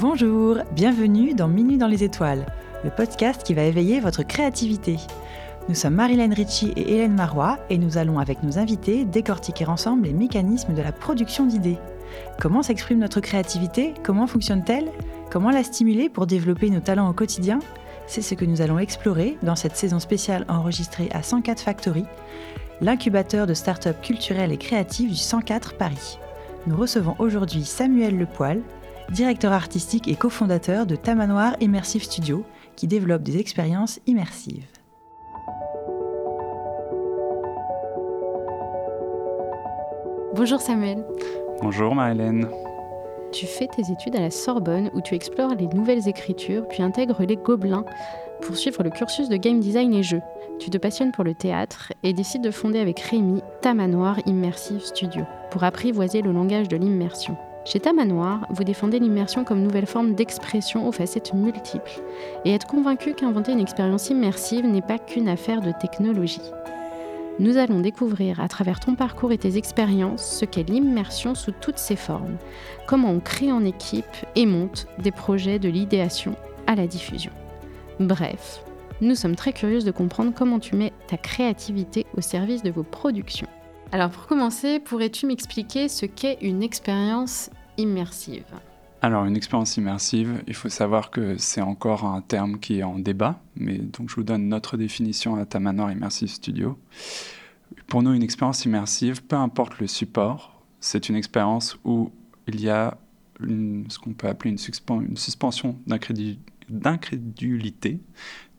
Bonjour, bienvenue dans Minuit dans les étoiles, le podcast qui va éveiller votre créativité. Nous sommes Marilyn Ritchie et Hélène Marois et nous allons avec nos invités décortiquer ensemble les mécanismes de la production d'idées. Comment s'exprime notre créativité? Comment fonctionne-t-elle? Comment la stimuler pour développer nos talents au quotidien? C'est ce que nous allons explorer dans cette saison spéciale enregistrée à 104 Factory, l'incubateur de start-up culturelles et créatives du 104 Paris. Nous recevons aujourd'hui Samuel Lepoil, directeur artistique et cofondateur de Tamanoir Immersive Studio, qui développe des expériences immersives. Bonjour Samuel. Bonjour Marilène. Tu fais tes études à la Sorbonne où tu explores les nouvelles écritures puis intègres les Gobelins pour suivre le cursus de game design et jeux. Tu te passionnes pour le théâtre et décides de fonder avec Rémi Tamanoir Immersive Studio pour apprivoiser le langage de l'immersion. Chez Tamanoir, vous défendez l'immersion comme nouvelle forme d'expression aux facettes multiples et êtes convaincu qu'inventer une expérience immersive n'est pas qu'une affaire de technologie. Nous allons découvrir à travers ton parcours et tes expériences ce qu'est l'immersion sous toutes ses formes, comment on crée en équipe et monte des projets de l'idéation à la diffusion. Bref, nous sommes très curieuses de comprendre comment tu mets ta créativité au service de vos productions. Alors pour commencer, pourrais-tu m'expliquer ce qu'est une expérience immersive? Alors, une expérience immersive, il faut savoir que c'est encore un terme qui est en débat, mais donc je vous donne notre définition à Tamanoir Immersive Studio. Pour nous, une expérience immersive, peu importe le support, c'est une expérience où il y a ce qu'on peut appeler une suspension d'incrédulité.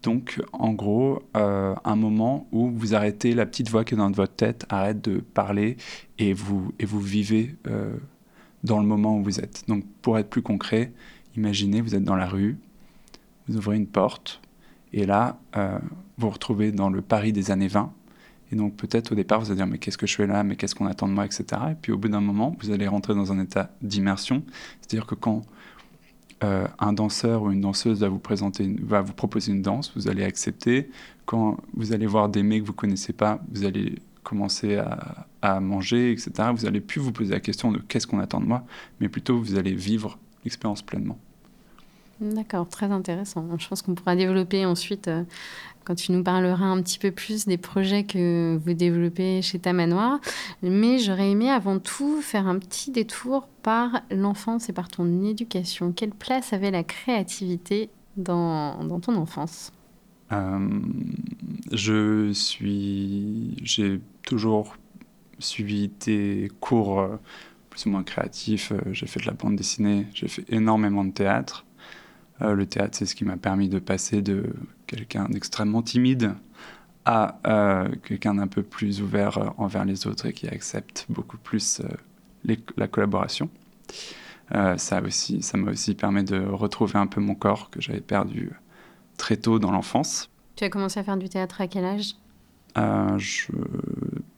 Donc, en gros, euh, un moment où vous arrêtez, la petite voix qui est dans votre tête arrête de parler et vous, et vous vivez euh, dans le moment où vous êtes. Donc pour être plus concret, imaginez, vous êtes dans la rue, vous ouvrez une porte, et là, euh, vous vous retrouvez dans le Paris des années 20. Et donc peut-être au départ, vous allez dire, mais qu'est-ce que je fais là, mais qu'est-ce qu'on attend de moi, etc. Et puis au bout d'un moment, vous allez rentrer dans un état d'immersion. C'est-à-dire que quand euh, un danseur ou une danseuse va vous, présenter, va vous proposer une danse, vous allez accepter. Quand vous allez voir des mecs que vous connaissez pas, vous allez commencer à, à, manger, etc., vous allez plus vous poser la question de qu'est-ce qu'on attend de moi, mais plutôt vous allez vivre l'expérience pleinement. D'accord, très intéressant. Je pense qu'on pourra développer ensuite, euh, quand tu nous parleras un petit peu plus des projets que vous développez chez Tamanoir. Mais j'aurais aimé avant tout faire un petit détour par l'enfance et par ton éducation. Quelle place avait la créativité dans, ton enfance? Euh, je suis, j'ai toujours suivi des cours euh, plus ou moins créatifs. J'ai fait de la bande dessinée, j'ai fait énormément de théâtre. Le théâtre, c'est ce qui m'a permis de passer de quelqu'un d'extrêmement timide à quelqu'un d'un peu plus ouvert envers les autres et qui accepte beaucoup plus la collaboration. ça aussi, ça m'a aussi permis de retrouver un peu mon corps que j'avais perdu très tôt dans l'enfance. Tu as commencé à faire du théâtre à quel âge? Euh, Je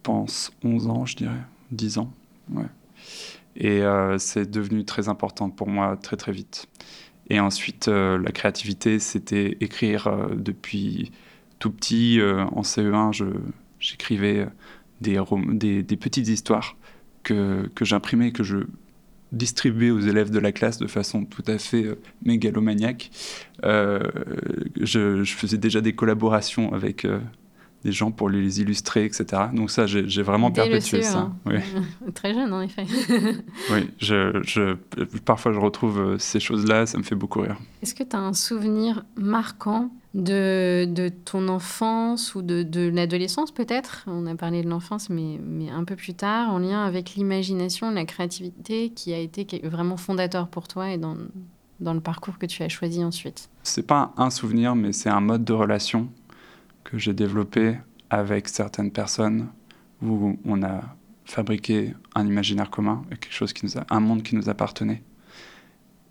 pense 11 ans, je dirais, 10 ans. Ouais. Et euh, c'est devenu très important pour moi très très vite. Et ensuite, euh, la créativité, c'était écrire depuis tout petit. en CE1, j'écrivais des, des, petites histoires que, que j'imprimais, que je distribué aux élèves de la classe de façon tout à fait euh, mégalomaniaque. Euh, je, faisais déjà des collaborations avec euh, des gens pour les illustrer, etc. Donc ça, j'ai vraiment perpétué ça. Hein. Oui. Très jeune, en effet. oui, je, parfois je retrouve ces choses-là, ça me fait beaucoup rire. Est-ce que tu as un souvenir marquant de, de ton enfance ou de, de l'adolescence peut-être? On a parlé de l'enfance, mais, mais un peu plus tard, en lien avec l'imagination, la créativité qui a été vraiment fondateur pour toi et dans, dans le parcours que tu as choisi ensuite? C'est pas un souvenir, mais c'est un mode de relation que j'ai développé avec certaines personnes où on a fabriqué un imaginaire commun, quelque chose qui nous a, un monde qui nous appartenait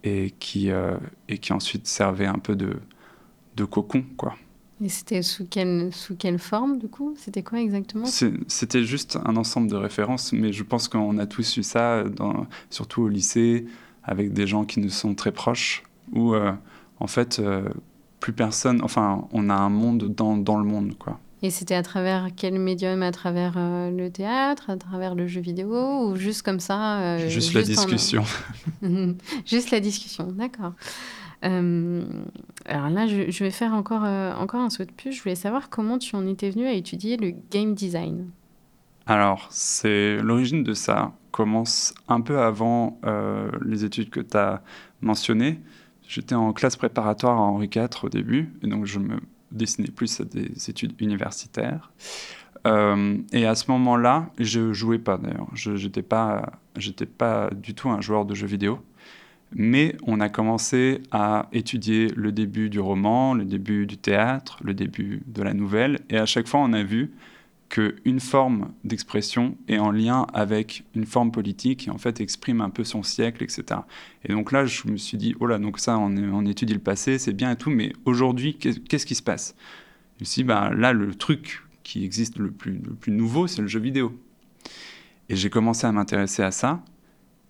et qui, euh, et qui ensuite servait un peu de, de cocon, quoi. Et c'était sous quelle, sous quelle forme, du coup? C'était quoi exactement? C'était juste un ensemble de références, mais je pense qu'on a tous eu ça, dans, surtout au lycée, avec des gens qui nous sont très proches, où, euh, en fait, euh, plus personne... Enfin, on a un monde dans, dans le monde, quoi. Et c'était à travers quel médium? À travers euh, le théâtre, à travers le jeu vidéo? Ou juste comme ça euh, juste, la discussion. juste la discussion, d'accord. Euh, alors là, je, vais faire encore, encore un saut de puce. Je voulais savoir comment tu en étais venu à étudier le game design. Alors, c'est l'origine de ça commence un peu avant les études que tu as mentionnées. J'étais en classe préparatoire à Henri IV au début, et donc je me destinais plus à des études universitaires. Euh, et à ce moment-là, je jouais pas d'ailleurs. Je n'étais pas, pas du tout un joueur de jeux vidéo. Mais on a commencé à étudier le début du roman, le début du théâtre, le début de la nouvelle. Et à chaque fois, on a vu qu'une forme d'expression est en lien avec une forme politique et en fait exprime un peu son siècle, etc. Et donc là, je me suis dit, oh là, donc ça, on, étudie le passé, c'est bien et tout, mais aujourd'hui, qu'est-ce qui se passe? Je me suis dit, bah, là, le truc qui existe le plus, le plus nouveau, c'est le jeu vidéo. Et j'ai commencé à m'intéresser à ça.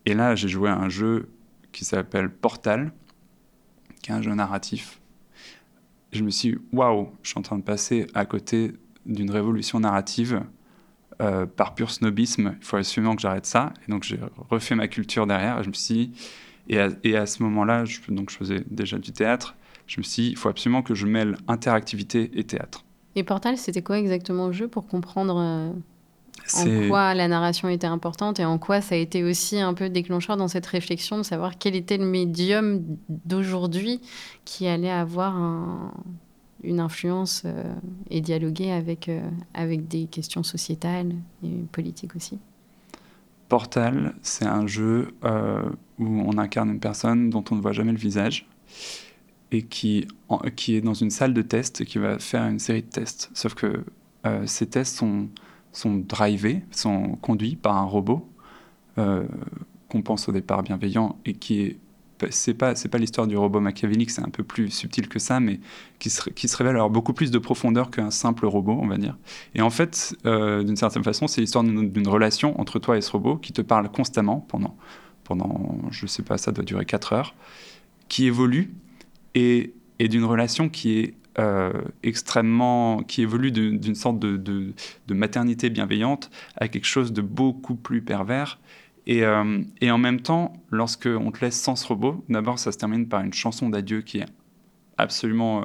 Et là, j'ai joué à un jeu qui s'appelle Portal, qui est un jeu narratif. je me suis dit, waouh, je suis en train de passer à côté d'une révolution narrative euh, par pur snobisme. Il faut absolument que j'arrête ça. Et donc j'ai refait ma culture derrière. Et je me suis dit, et à, et à ce moment-là, je, donc je faisais déjà du théâtre. Je me suis dit, il faut absolument que je mêle interactivité et théâtre. Et Portal, c'était quoi exactement le jeu pour comprendre euh, en quoi la narration était importante et en quoi ça a été aussi un peu déclencheur dans cette réflexion de savoir quel était le médium d'aujourd'hui qui allait avoir un, une influence euh, et dialoguer avec, euh, avec des questions sociétales et politiques aussi. Portal, c'est un jeu euh, où on incarne une personne dont on ne voit jamais le visage et qui, qui est dans une salle de test et qui va faire une série de tests. Sauf que ces tests sont, sont drivés, sont conduits par un robot qu'on pense au départ bienveillant et qui est c'est pas c'est pas l'histoire du robot machiavélique, c'est un peu plus subtil que ça, mais qui se, révèle avoir beaucoup plus de profondeur qu'un simple robot, on va dire. Et en fait, euh, d'une certaine façon, c'est l'histoire d'une relation entre toi et ce robot qui te parle constamment pendant pendant je sais pas, ça doit durer 4 heures, qui évolue et, et d'une relation qui est euh, extrêmement, qui évolue d'une sorte de, maternité bienveillante à quelque chose de beaucoup plus pervers euh, et, en même temps, lorsque on te laisse sans ce robot, d'abord ça se termine par une chanson d'adieu qui est absolument euh,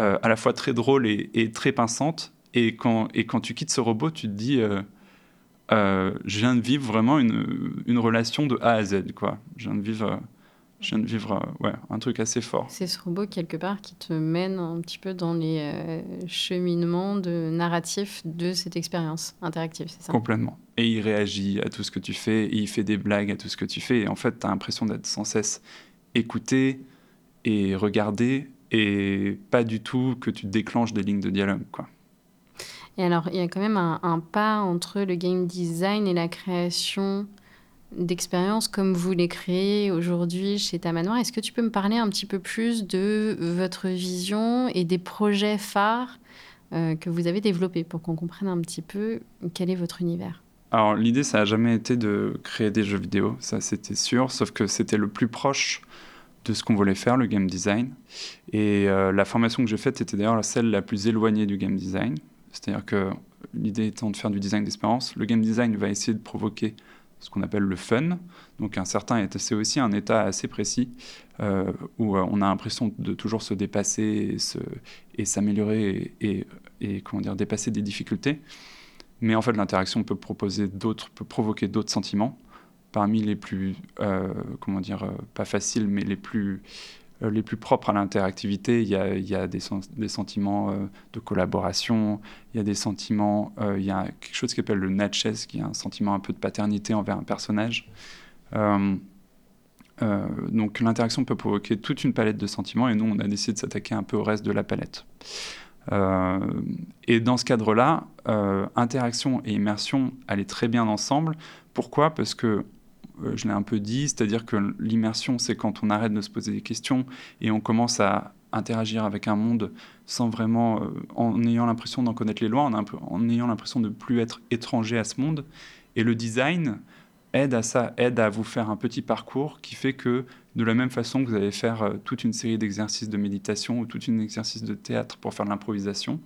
euh, à la fois très drôle et, très pinçante. Et quand, et quand tu quittes ce robot, tu te dis, je viens de vivre vraiment une, une, relation de A à Z. Quoi. Je viens de vivre je viens de vivre euh, ouais, un truc assez fort. C'est ce robot, quelque part, qui te mène un petit peu dans les euh, cheminements de narratif de cette expérience interactive, c'est ça? Complètement. Et il réagit à tout ce que tu fais, il fait des blagues à tout ce que tu fais. Et en fait, tu as l'impression d'être sans cesse écouté et regardé, et pas du tout que tu déclenches des lignes de dialogue. Et alors, il y a quand même un, pas entre le game design et la création d'expérience comme vous les créez aujourd'hui chez Tamanoir. Est-ce que tu peux me parler un petit peu plus de votre vision et des projets phares euh, que vous avez développés pour qu'on comprenne un petit peu quel est votre univers? Alors l'idée, ça n'a jamais été de créer des jeux vidéo, ça c'était sûr, sauf que c'était le plus proche de ce qu'on voulait faire, le game design. Et euh, la formation que j'ai faite était d'ailleurs celle la plus éloignée du game design. C'est-à-dire que l'idée étant de faire du design d'expérience, le game design va essayer de provoquer ce qu'on appelle le fun. Donc un certain c'est aussi un état assez précis euh, où euh, on a l'impression de toujours se dépasser et, s'améliorer et, et, comment dire dépasser des difficultés. Mais en fait, l'interaction peut proposer d'autres, peut provoquer d'autres sentiments. Parmi les plus, euh, comment dire, pas faciles, mais les plus euh, les plus propres à l'interactivité. Il y a, des, sentiments euh, de collaboration, il y a des sentiments, euh, il y a quelque chose qui s'appelle le natchez, qui est un sentiment un peu de paternité envers un personnage. donc l'interaction peut provoquer toute une palette de sentiments et nous on a décidé de s'attaquer un peu au reste de la palette. Et dans ce cadre-là, interaction et immersion allaient très bien ensemble. Pourquoi? Parce que euh, je l'ai un peu dit, c'est-à-dire que l'immersion, c'est quand on arrête de se poser des questions et on commence à interagir avec un monde sans vraiment, euh, en ayant l'impression d'en connaître les lois, en, en ayant l'impression de ne plus être étranger à ce monde. Et le design aide à ça, aide à vous faire un petit parcours qui fait que de la même façon que vous allez faire euh, toute une série d'exercices de méditation ou toute une exercice de théâtre pour faire de l'improvisation,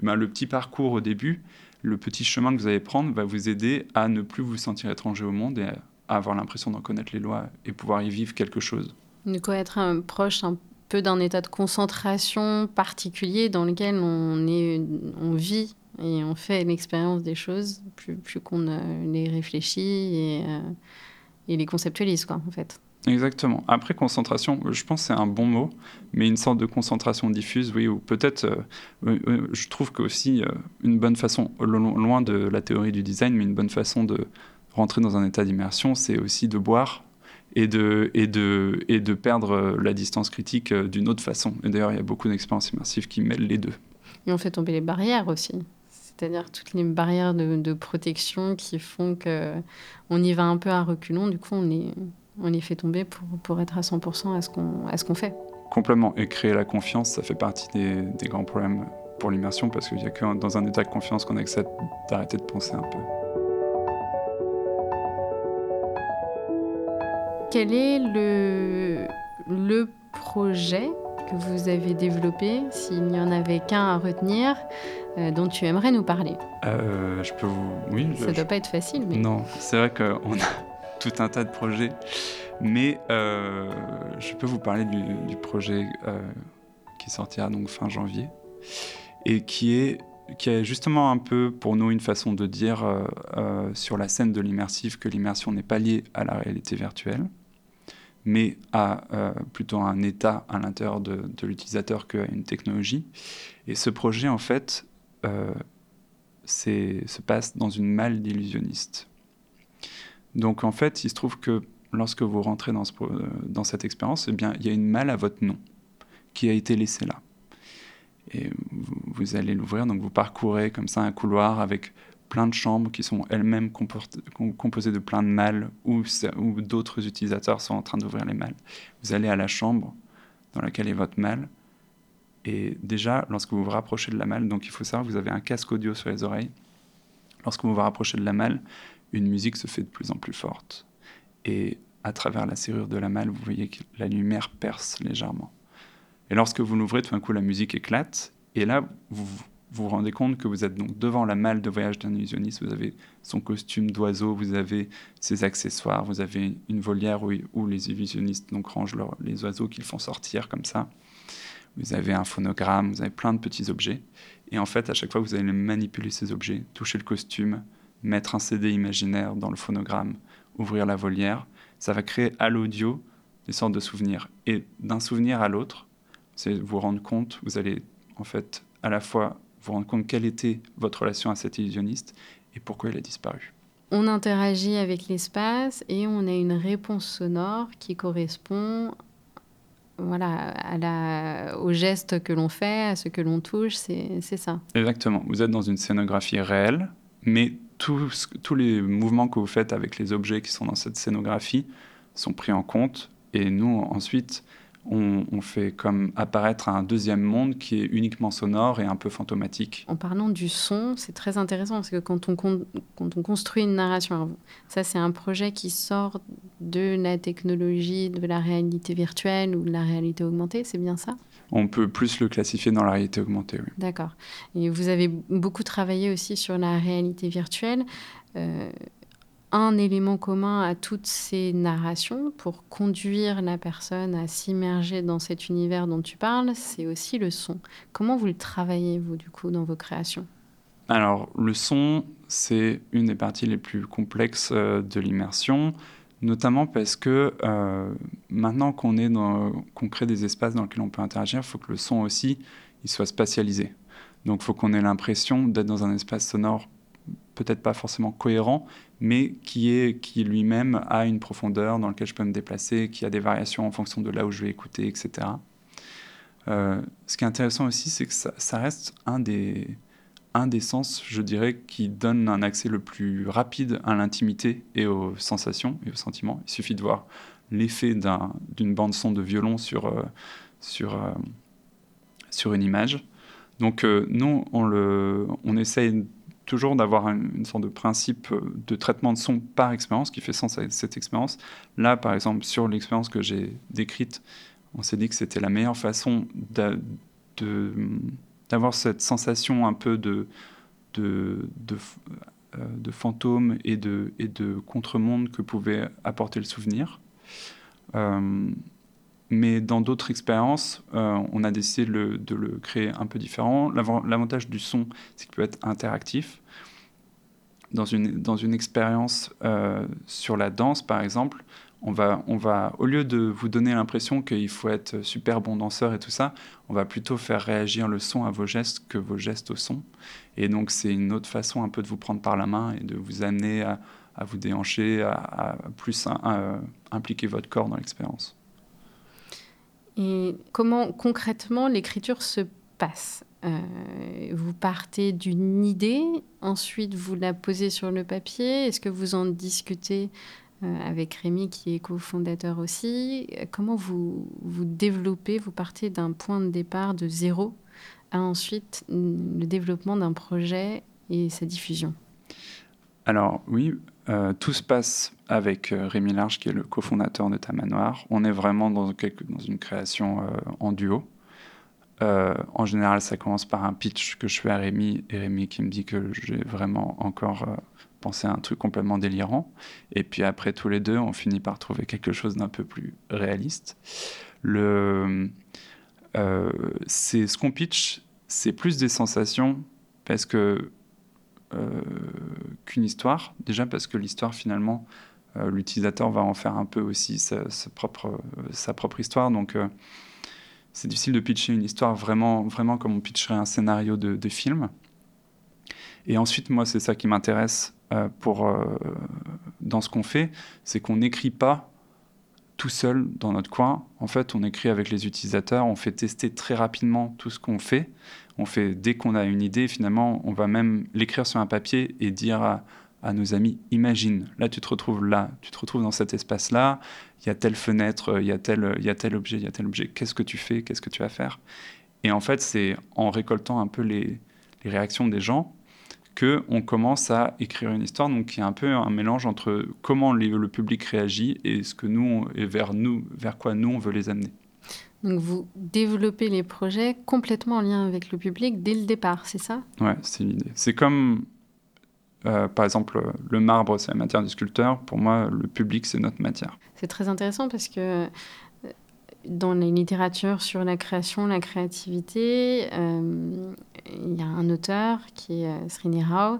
eh ben, le petit parcours au début, le petit chemin que vous allez prendre va vous aider à ne plus vous sentir étranger au monde et à avoir l'impression d'en connaître les lois et pouvoir y vivre quelque chose. De quoi être un proche un peu d'un état de concentration particulier dans lequel on, est, on vit et on fait l'expérience des choses plus, plus qu'on les réfléchit et, euh, et les conceptualise, quoi, en fait. Exactement. Après, concentration, je pense que c'est un bon mot, mais une sorte de concentration diffuse, oui, ou peut-être, euh, euh, je trouve que aussi une bonne façon, loin de la théorie du design, mais une bonne façon de rentrer dans un état d'immersion, c'est aussi de boire et de, et, de, et de perdre la distance critique d'une autre façon. Et d'ailleurs, il y a beaucoup d'expériences immersives qui mêlent les deux. Et on fait tomber les barrières aussi c'est-à-dire toutes les barrières de, protection qui font que on y va un peu à reculons. Du coup, on les, on les fait tomber pour, pour être à 100% à ce qu'on qu'on fait. Complètement. Et créer la confiance, ça fait partie des, des grands problèmes pour l'immersion parce qu'il n'y a que dans un état de confiance qu'on accepte d'arrêter de penser un peu. Quel est le, le projet que vous avez développé, s'il n'y en avait qu'un à retenir, euh, dont tu aimerais nous parler euh, Je peux vous. Oui. Ça ne doit pas être facile. Mais... Non, c'est vrai qu'on a tout un tas de projets, mais euh, je peux vous parler du, projet qui sortira donc fin janvier et qui est qui est justement un peu pour nous une façon de dire sur la scène de l'immersif que l'immersion n'est pas liée à la réalité virtuelle, mais à plutôt un état à l'intérieur de, l'utilisateur qu'à une technologie. Et ce projet, en fait, euh, se passe dans une malle d'illusionniste. Donc en fait, il se trouve que lorsque vous rentrez dans, ce, dans cette expérience, eh bien, il y a une malle à votre nom qui a été laissée là. Et vous, allez l'ouvrir, donc vous parcourez comme ça un couloir avec plein de chambres qui sont elles-mêmes composées de plein de malles où, d'autres utilisateurs sont en train d'ouvrir les malles. Vous allez à la chambre dans laquelle est votre malle et déjà, lorsque vous vous rapprochez de la malle, donc il faut savoir, vous avez un casque audio sur les oreilles. Lorsque vous vous rapprochez de la malle, une musique se fait de plus en plus forte. Et à travers la serrure de la malle, vous voyez que la lumière perce légèrement. Et lorsque vous l'ouvrez, tout d'un coup, la musique éclate. Et là, vous vous rendez compte que vous êtes donc devant la malle de voyage d'un illusionniste. Vous avez son costume d'oiseau, vous avez ses accessoires, vous avez une volière où, les illusionnistes donc rangent les oiseaux qu'ils font sortir comme ça vous avez un phonogramme, vous avez plein de petits objets. Et en fait, à chaque fois, vous allez manipuler ces objets, toucher le costume, mettre un CD imaginaire dans le phonogramme, ouvrir la volière. Ça va créer à l'audio des sortes de souvenirs. Et d'un souvenir à l'autre, c'est vous rendre compte, vous allez en fait à la fois vous rendre compte quelle était votre relation à cet illusionniste et pourquoi il a disparu. On interagit avec l'espace et on a une réponse sonore qui correspond voilà, à la, au geste que l'on fait, à ce que l'on touche, c'est ça. Exactement. Vous êtes dans une scénographie réelle, mais tous, tous les mouvements que vous faites avec les objets qui sont dans cette scénographie sont pris en compte. Et nous, ensuite, on, fait comme apparaître un deuxième monde qui est uniquement sonore et un peu fantomatique. En parlant du son, c'est très intéressant parce que quand on, quand on construit une narration, ça c'est un projet qui sort de la technologie, de la réalité virtuelle ou de la réalité augmentée, c'est bien ça? On peut plus le classifier dans la réalité augmentée, oui. D'accord. Et vous avez beaucoup travaillé aussi sur la réalité virtuelle. Euh, un élément commun à toutes ces narrations pour conduire la personne à s'immerger dans cet univers dont tu parles, c'est aussi le son. Comment vous le travaillez, vous, du coup, dans vos créations? Alors, le son, c'est une des parties les plus complexes euh, de l'immersion, notamment parce que euh, maintenant qu'on crée des espaces dans lesquels on peut interagir, il faut que le son aussi, il soit spatialisé. Donc, il faut qu'on ait l'impression d'être dans un espace sonore peut-être pas forcément cohérent, mais qui, est, qui lui-même a une profondeur dans laquelle je peux me déplacer, qui a des variations en fonction de là où je vais écouter, etc. Euh, ce qui est intéressant aussi, c'est que ça, reste un des, un des sens, je dirais, qui donne un accès le plus rapide à l'intimité et aux sensations et aux sentiments. Il suffit de voir l'effet d'une bande son de violon sur, euh, sur, euh, sur une image. Donc nous, on, le, on essaye toujours d'avoir une, sorte de principe de traitement de son par expérience qui fait sens à cette expérience. Là, par exemple, sur l'expérience que j'ai décrite, on s'est dit que c'était la meilleure façon d'avoir cette sensation un peu de, euh, fantôme et de, et de contre-monde que pouvait apporter le souvenir. Euh, mais dans d'autres expériences, euh, on a décidé de le, créer un peu différent. L'avantage du son, c'est qu'il peut être interactif. Dans une, dans une expérience sur la danse, par exemple, on va, on va, au lieu de vous donner l'impression qu'il faut être super bon danseur et tout ça, on va plutôt faire réagir le son à vos gestes que vos gestes au son. Et donc c'est une autre façon un peu de vous prendre par la main et de vous amener à, vous déhancher, à, plus impliquer votre corps dans l'expérience. Et comment concrètement l'écriture se passe? Euh, Vous partez d'une idée, ensuite vous la posez sur le papier, est-ce que vous en discutez euh, avec Rémi qui est cofondateur aussi? Comment vous, vous développez, vous partez d'un point de départ de zéro à ensuite le développement d'un projet et sa diffusion? Alors oui, euh, tout se passe avec euh, Rémi Large qui est le cofondateur de Tamanoir. On est vraiment dans, une création en duo. en général, ça commence par un pitch que je fais à Rémi et Rémi qui me dit que j'ai vraiment encore penser à un truc complètement délirant. Et puis après, tous les deux, on finit par trouver quelque chose d'un peu plus réaliste. Euh, c'est ce qu'on pitch, c'est plus des sensations parce que euh, qu'une histoire. Déjà parce que l'histoire, finalement, euh, l'utilisateur va en faire un peu aussi sa, propre, sa propre histoire. Donc, c'est difficile de pitcher une histoire vraiment, vraiment comme on pitcherait un scénario de, film. Et ensuite, moi, c'est ça qui m'intéresse euh, euh, dans ce qu'on fait, c'est qu'on n'écrit pas tout seul dans notre coin. En fait, on écrit avec les utilisateurs, on fait tester très rapidement tout ce qu'on fait. On fait dès qu'on a une idée, finalement, on va même l'écrire sur un papier et dire à, nos amis imagine, là tu te retrouves là, tu te retrouves dans cet espace-là, il y a telle fenêtre, il y a tel, il y a objet, il y a tel objet, qu'est-ce que tu fais, qu'est-ce que tu vas faire? Et en fait, c'est en récoltant un peu les, réactions des gens que on commence à écrire une histoire. Donc y a un peu un mélange entre comment le public réagit et ce que nous et vers nous, vers quoi nous on veut les amener. Donc vous développez les projets complètement en lien avec le public dès le départ, c'est ça? Ouais, c'est l'idée. C'est comme euh, par exemple, le marbre, c'est la matière du sculpteur. Pour moi, le public, c'est notre matière. C'est très intéressant parce que dans les littératures sur la création, la créativité, euh, il y a un auteur qui est euh, Srini Rao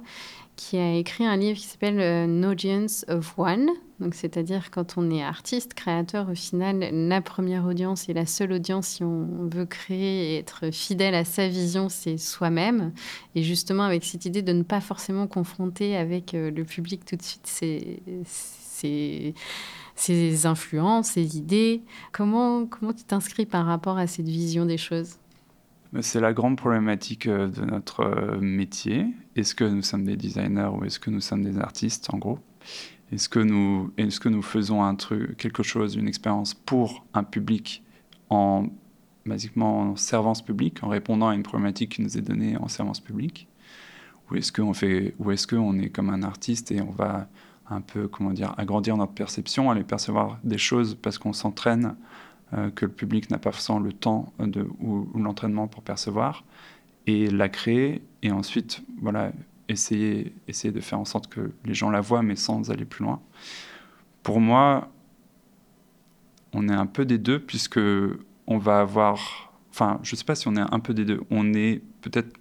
qui a écrit un livre qui s'appelle euh, No Audience of One. Donc, c'est-à-dire quand on est artiste, créateur, au final, la première audience et la seule audience, si on veut créer et être fidèle à sa vision, c'est soi-même. Et justement, avec cette idée de ne pas forcément confronter avec le public tout de suite, c'est ses influences, ses idées. Comment, comment tu t'inscris par rapport à cette vision des choses? C'est la grande problématique euh, de notre euh, métier. Est-ce que nous sommes des designers ou est-ce que nous sommes des artistes, en gros? Est-ce que nous, est-ce que nous faisons un truc, quelque chose, une expérience pour un public en basiquement en servance publique, en répondant à une problématique qui nous est donnée en servance publique? Ou est-ce qu'on ou est-ce qu'on est comme un artiste et on va un peu, comment dire, agrandir notre perception, aller percevoir des choses parce qu'on s'entraîne, que le public n'a pas forcément le temps ou, l'entraînement pour percevoir, et la créer, et ensuite, voilà, essayer, essayer de faire en sorte que les gens la voient, mais sans aller plus loin. Pour moi, on est un peu des deux, puisque on va avoir, enfin, je ne sais pas si on est un peu des deux, on est peut-être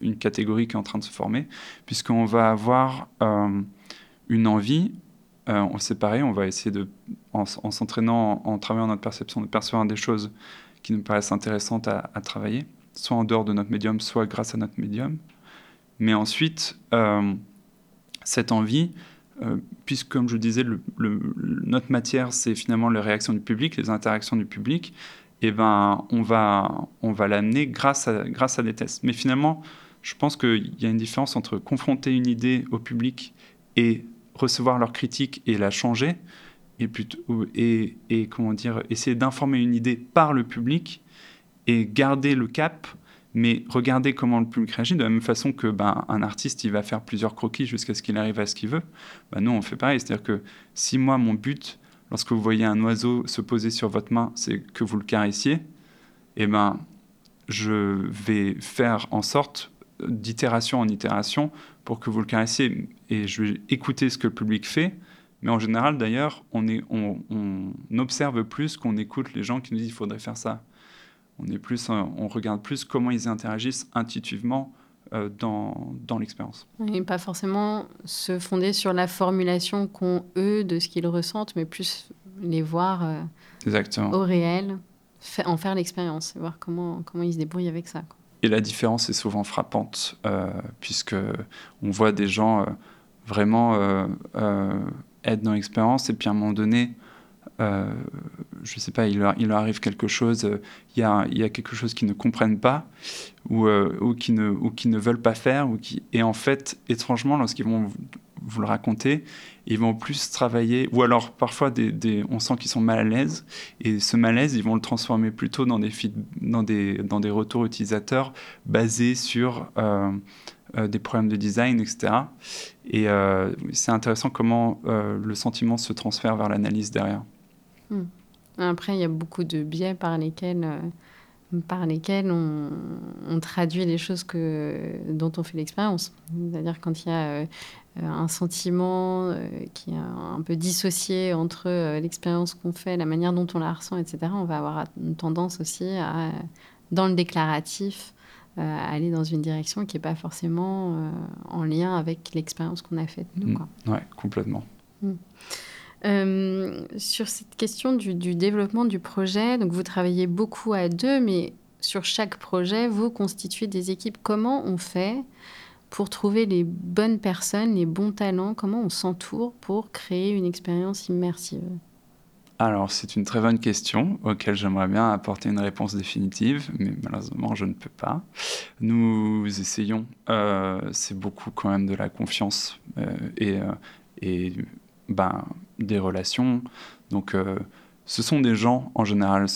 une catégorie qui est en train de se former, puisqu'on va avoir euh, une envie, euh, on sait pareil, on va essayer de, en, s'entraînant, en, travaillant notre perception, de percevoir des choses qui nous paraissent intéressantes à, travailler, soit en dehors de notre médium, soit grâce à notre médium. Mais ensuite, euh, cette envie, euh, puisque comme je disais, notre matière, c'est finalement les réactions du public, les interactions du public, et eh ben, on va, on va l'amener grâce à, grâce à des tests. Mais finalement, je pense qu'il y a une différence entre confronter une idée au public et recevoir leurs critiques et la changer, et, plutôt, et, et comment dire, essayer d'informer une idée par le public et garder le cap, Mais regardez comment le public réagit, de la même façon que ben, un artiste, il va faire plusieurs croquis jusqu'à ce qu'il arrive à ce qu'il veut. Ben, nous, on fait pareil. C'est-à-dire que si moi, mon but, lorsque vous voyez un oiseau se poser sur votre main, c'est que vous le caressiez, eh ben, je vais faire en sorte, d'itération en itération, pour que vous le caressiez. Et je vais écouter ce que le public fait. Mais en général, d'ailleurs, on, on, on observe plus qu'on écoute les gens qui nous disent qu'il faudrait faire ça. On, est plus, on regarde plus comment ils interagissent intuitivement euh, dans, dans l'expérience. Et pas forcément se fonder sur la formulation qu'ont eux de ce qu'ils ressentent, mais plus les voir euh, au réel, en faire l'expérience voir comment, comment ils se débrouillent avec ça. Et la différence est souvent frappante, euh, puisque on voit des gens euh, vraiment être dans l'expérience, et puis à un moment donné, euh, je sais pas, il leur, arrive quelque chose, euh, il y, a, quelque chose qu'ils ne comprennent pas ou, euh, qui ne, veulent pas faire. Et en fait, étrangement, lorsqu'ils vont vous le raconter, ils vont plus travailler, ou alors parfois on sent qu'ils sont mal à l'aise, et ce malaise, ils vont le transformer plutôt dans des, retours utilisateurs basés sur des problèmes de design, etc. Et c'est intéressant comment le sentiment se transfère vers l'analyse derrière. Hmm. Après, il y a beaucoup de biais par lesquels, euh, par lesquels on, traduit les choses que, dont on fait l'expérience. C'est-à-dire quand il y a euh, un sentiment euh, qui est un peu dissocié entre l'expérience qu'on fait, la manière dont on la ressent, etc., on va avoir une tendance aussi à, dans le déclaratif, à aller dans une direction qui n'est pas forcément en lien avec l'expérience qu'on a faite, nous. Quoi. Ouais, complètement. Euh, sur cette question du, développement du projet, donc vous travaillez beaucoup à deux, mais sur chaque projet, vous constituez des équipes. Comment on fait pour trouver les bonnes personnes, les bons talents Comment on s'entoure pour créer une expérience immersive? Alors, c'est une très bonne question auquel j'aimerais bien apporter une réponse définitive, mais malheureusement, je ne peux pas. Nous essayons, euh, c'est beaucoup quand même de la confiance euh, et, et ben, des relations. Donc, euh, ce sont des gens, en général,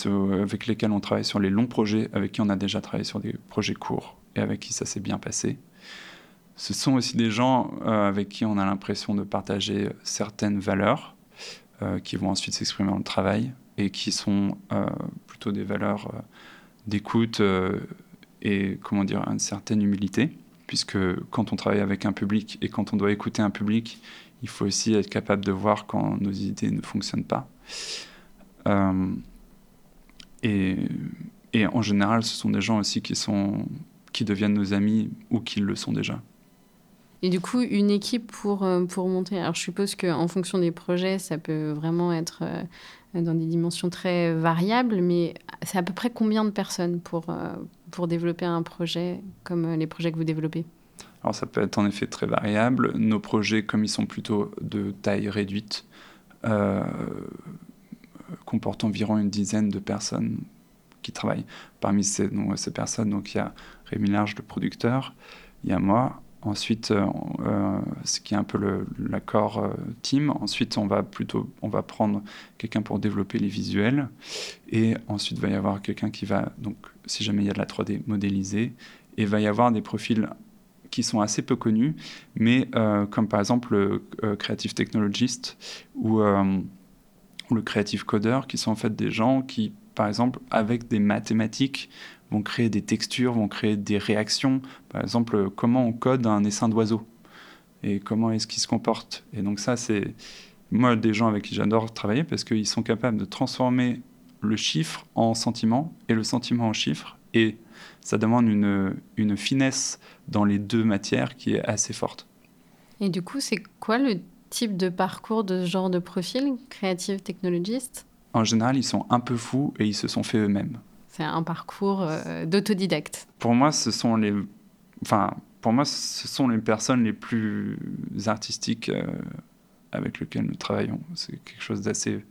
avec lesquels on travaille sur les longs projets, avec qui on a déjà travaillé sur des projets courts et avec qui ça s'est bien passé. Ce sont aussi des gens euh, avec qui on a l'impression de partager certaines valeurs euh, qui vont ensuite s'exprimer dans le travail et qui sont plutôt des valeurs d'écoute et, comment dire, une certaine humilité puisque quand on travaille avec un public et quand on doit écouter un public, il faut aussi être capable de voir quand nos idées ne fonctionnent pas. Euh, et, et, en général, ce sont des gens aussi qui, sont, qui deviennent nos amis ou qui le sont déjà. Et du coup, une équipe pour, euh, pour monter, alors je suppose qu'en fonction des projets, ça peut vraiment être euh, dans des dimensions très variables, mais c'est à peu près combien de personnes pour, pour développer un projet comme les projets que vous développez? Alors ça peut être en effet très variable. Nos projets, comme ils sont plutôt de taille réduite, euh, comportent environ une dizaine de personnes qui travaillent. Parmi ces, ces personnes, donc il y a Rémi Large, le producteur, il y a moi. Ensuite, euh, euh, ce qui est un peu l'accord team. Ensuite, on va plutôt, on va prendre quelqu'un pour développer les visuels. Et ensuite, il va y avoir quelqu'un qui va, donc, si jamais il y a de la 3D, modéliser. Et il va y avoir des profils qui sont assez peu connus, mais euh, comme par exemple le euh, Creative Technologist ou, euh, ou, le Creative Coder, qui sont en fait des gens qui, par exemple, avec des mathématiques, vont créer des textures, vont créer des réactions. Par exemple, comment on code un essaim d'oiseau et comment est-ce qu'il se comporte. Et donc ça, c'est moi des gens avec qui j'adore travailler parce qu'ils sont capables de transformer le chiffre en sentiment et le sentiment en chiffre. Et ça demande une, une finesse dans les deux matières qui est assez forte. Et du coup, c'est quoi le type de parcours de ce genre de profil, créative technologiste En général, ils sont un peu fous et ils se sont faits eux-mêmes. C'est un parcours euh, d'autodidacte. Pour moi, ce sont les, enfin, pour moi, ce sont les personnes les plus artistiques euh, avec lesquelles nous travaillons. C'est quelque chose d'assez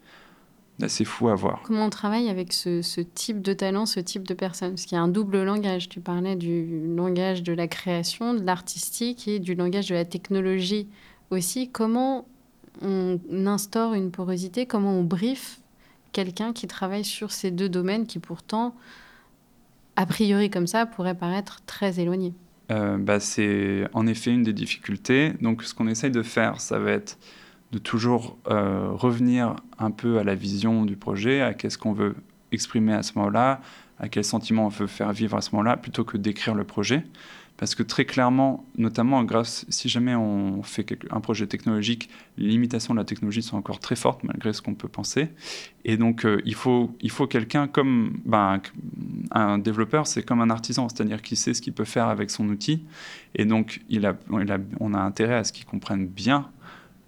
c'est fou à voir. Comment on travaille avec ce, type de talent, ce type de personne Parce qu'il y a un double langage. Tu parlais du langage de la création, de l'artistique et du langage de la technologie aussi. Comment on instaure une porosité? Comment on brief quelqu'un qui travaille sur ces deux domaines qui pourtant a priori comme ça, pourrait paraître très éloigné. Euh, bah, c'est en effet une des difficultés. Donc ce qu'on essaye de faire, ça va être de toujours euh, revenir un peu à la vision du projet, à qu'est-ce qu'on veut exprimer à ce moment-là, à quel sentiment on veut faire vivre à ce moment-là, plutôt que d'écrire le projet. Parce que très clairement, notamment grâce, si jamais on fait un projet technologique, les limitations de la technologie sont encore très fortes malgré ce qu'on peut penser. Et donc, euh, il faut, il faut quelqu'un comme ben, un développeur, c'est comme un artisan, c'est-à-dire qu'il sait ce qu'il peut faire avec son outil. Et donc, il a, on a intérêt à ce qu'il comprenne bien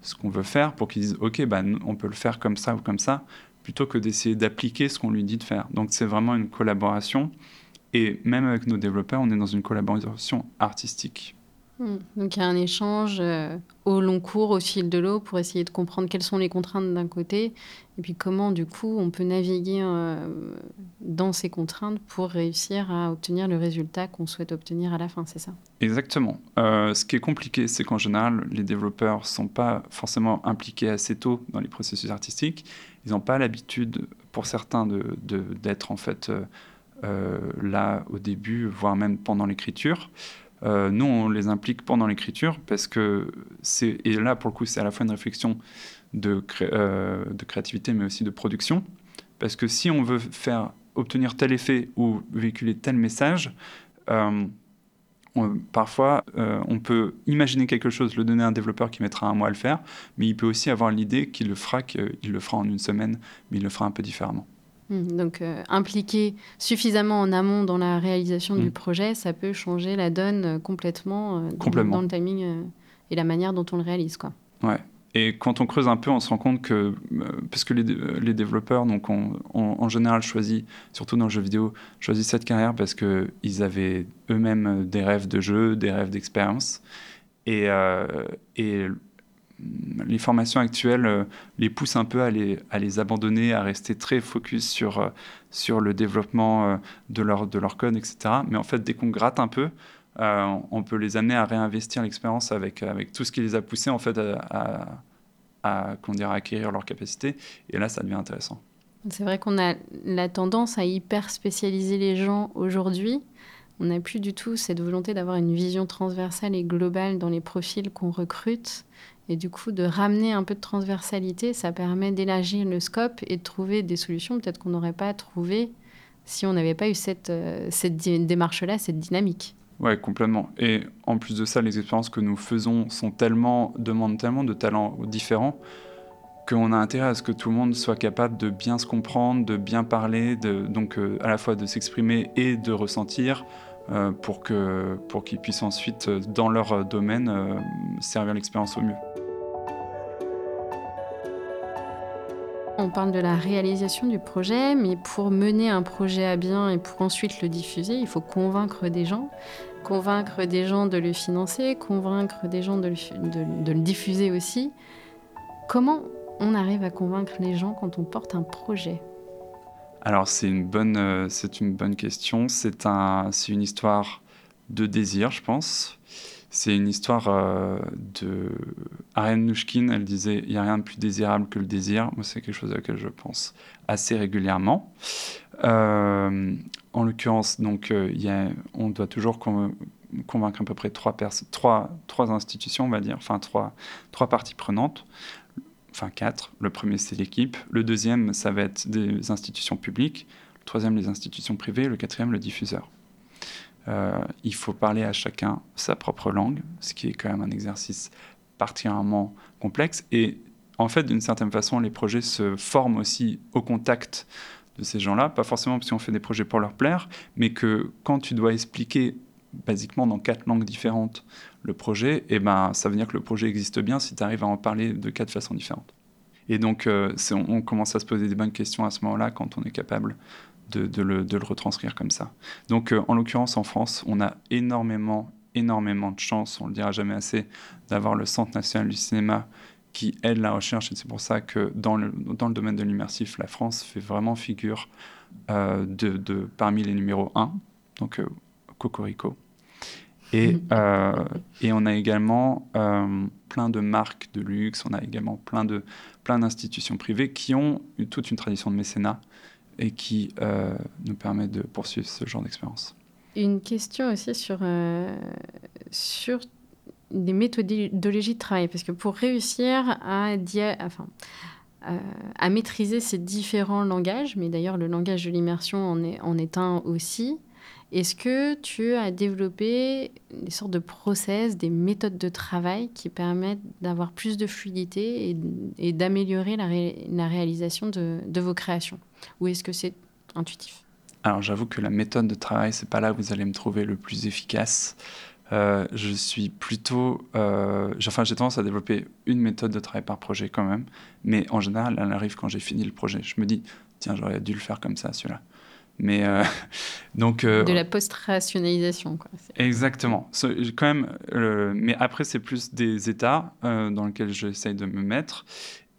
ce qu'on veut faire pour qu'il dise, OK, ben, on peut le faire comme ça ou comme ça, plutôt que d'essayer d'appliquer ce qu'on lui dit de faire. Donc, c'est vraiment une collaboration. Et même avec nos développeurs, on est dans une collaboration artistique. Hmm. Donc il y a un échange euh, au long cours, au fil de l'eau, pour essayer de comprendre quelles sont les contraintes d'un côté, et puis comment du coup on peut naviguer euh, dans ces contraintes pour réussir à obtenir le résultat qu'on souhaite obtenir à la fin, c'est ça? Exactement. Euh, ce qui est compliqué, c'est qu'en général, les développeurs ne sont pas forcément impliqués assez tôt dans les processus artistiques. Ils n'ont pas l'habitude, pour certains, d'être de, d'être en fait là au début, voire même pendant l'écriture. Euh, nous, on les implique pendant l'écriture parce que c'est et là pour le coup, c'est à la fois une réflexion de, euh, créativité, mais aussi de production. Parce que si on veut faire obtenir tel effet ou véhiculer tel message, parfois, on peut imaginer quelque chose, le donner à un développeur qui mettra un mois à le faire, mais il peut aussi avoir l'idée qu'il le fera, qu'il le fera en une semaine, mais il le fera un peu différemment. Hmm, donc, euh, impliquer suffisamment en amont dans la réalisation du hmm. projet, ça peut changer la donne euh, complètement, euh, Dans, le timing et la manière dont on le réalise. Quoi. Ouais. Et quand on creuse un peu, on se rend compte que, parce que les, les développeurs, donc on, en général choisi, surtout dans le jeu vidéo, choisissent cette carrière parce qu'ils avaient eux-mêmes des rêves de jeu, des rêves d'expérience. Et, et les formations actuelles euh, les poussent un peu à les, à abandonner, à rester très focus sur, euh, sur le développement euh, de leur, de leur code, etc. Mais en fait, dès qu'on gratte un peu, on peut les amener à réinvestir l'expérience avec, avec tout ce qui les a poussés en fait, à, à, à acquérir leur capacité. Et là, ça devient intéressant. C'est vrai qu'on a la tendance à hyper spécialiser les gens aujourd'hui. On n'a plus du tout cette volonté d'avoir une vision transversale et globale dans les profils qu'on recrute. Et du coup, de ramener un peu de transversalité, ça permet d'élargir le scope et de trouver des solutions peut-être qu'on n'aurait pas trouvées si on n'avait pas eu cette, euh, cette démarche-là, cette dynamique. Ouais, complètement. Et en plus de ça, les expériences que nous faisons sont tellement, demandent tellement de talents différents qu'on a intérêt à ce que tout le monde soit capable de bien se comprendre, de bien parler, de, donc euh, à la fois de s'exprimer et de ressentir, euh, pour qu'ils pour qu'ils puissent ensuite, dans leur domaine, servir l'expérience au mieux. On parle de la réalisation du projet, mais pour mener un projet à bien et pour ensuite le diffuser, il faut convaincre des gens. Convaincre des gens de le financer, convaincre des gens de le, diffuser aussi. Comment on arrive à convaincre les gens quand on porte un projet? Alors c'est une bonne, euh, une bonne question. C'est un, une histoire de désir, je pense. C'est une histoire euh, de Ariane Nouchkine. Elle disait il n'y a rien de plus désirable que le désir. Moi, c'est quelque chose à laquelle je pense assez régulièrement. Euh, en l'occurrence, donc, euh, y a, on doit toujours convaincre à peu près trois, trois, trois institutions, on va dire, enfin trois, trois parties prenantes enfin quatre. Le premier, c'est l'équipe. Le deuxième, ça va être des institutions publiques. Le troisième, les institutions privées. Le quatrième, le diffuseur. Euh, il faut parler à chacun sa propre langue, ce qui est quand même un exercice particulièrement complexe. Et en fait, d'une certaine façon, les projets se forment aussi au contact de ces gens-là, pas forcément parce qu'on fait des projets pour leur plaire, mais que quand tu dois expliquer basiquement dans quatre langues différentes le projet, et eh ben, ça veut dire que le projet existe bien si tu arrives à en parler de quatre façons différentes. Et donc, euh, on, commence à se poser des bonnes questions à ce moment-là quand on est capable de, le, retranscrire comme ça. Donc, euh, en l'occurrence, en France, on a énormément, énormément de chance, on le dira jamais assez, d'avoir le Centre national du cinéma qui aide la recherche. Et c'est pour ça que dans le, dans le domaine de l'immersif, la France fait vraiment figure euh, de, parmi les numéros 1, donc euh, Cocorico. Et, et, on a également plein de marques de luxe, on a également plein de plein d'institutions privées qui ont toute une tradition de mécénat et qui nous permet de poursuivre ce genre d'expérience. Une question aussi sur, sur des méthodologies de travail, parce que pour réussir à, à maîtriser ces différents langages, mais d'ailleurs le langage de l'immersion en est un aussi, est-ce que tu as développé des sortes de process, des méthodes de travail qui permettent d'avoir plus de fluidité et, d'améliorer la, réalisation de, vos créations? Ou est-ce que c'est intuitif Alors j'avoue que la méthode de travail, c'est pas là où vous allez me trouver le plus efficace. Euh, je suis plutôt. Euh, enfin, j'ai tendance à développer une méthode de travail par projet quand même, mais en général, elle arrive quand j'ai fini le projet. Je me dis, tiens, j'aurais dû le faire comme ça, celui-là. Mais euh, donc. De la post-rationalisation, quoi. Exactement. quand même, mais après, c'est plus des états dans lesquels j'essaye de me mettre.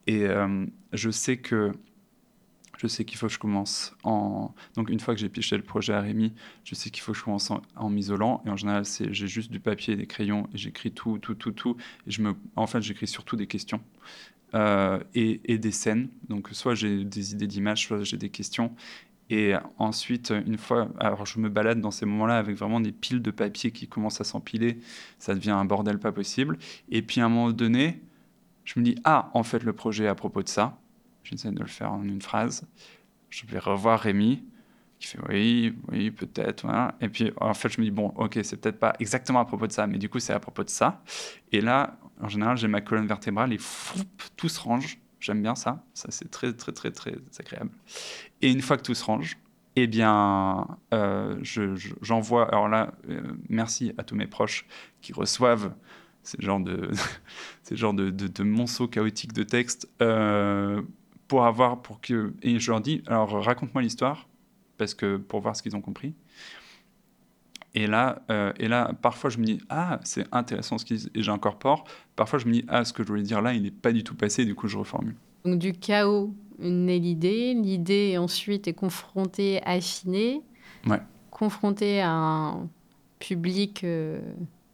Et je sais que. Je sais qu'il faut que je commence en. Donc, une fois que j'ai piché le projet à Rémi, je sais qu'il faut que je commence en, m'isolant. Et en général, j'ai juste du papier et des crayons et j'écris tout, tout, tout, tout. Et je me... En fait, j'écris surtout des questions. et, et, des scènes. Donc, soit j'ai des idées d'images, soit j'ai des questions. Et ensuite, une fois, alors je me balade dans ces moments-là avec vraiment des piles de papier qui commencent à s'empiler, ça devient un bordel pas possible. Et puis à un moment donné, je me dis, ah, en fait, le projet à propos de ça, j'essaie de le faire en une phrase, je vais revoir Rémi, qui fait oui, oui, peut-être. Et puis en fait, je me dis, bon, ok, c'est peut-être pas exactement à propos de ça, mais du coup, c'est à propos de ça. Et là, en général, j'ai ma colonne vertébrale et tout se range. J'aime bien ça. Ça, c'est très, très, très, très agréable. Et une fois que tout se range, eh bien, euh, j'envoie. alors là, euh, merci à tous mes proches qui reçoivent ce genre de, ces genres de, monceaux chaotiques de texte euh, pour avoir, pour que. Et je leur dis, alors raconte-moi l'histoire, parce que pour voir ce qu'ils ont compris. Et là, et là, parfois, je me dis, ah, c'est intéressant ce qu'ils disent, et j'incorpore. Parfois, je me dis, ah, ce que je voulais dire là, il n'est pas du tout passé, du coup, je reformule. Donc, du chaos naît l'idée. L'idée, ensuite, est confrontée, affinée. Ouais. Confrontée à un public euh,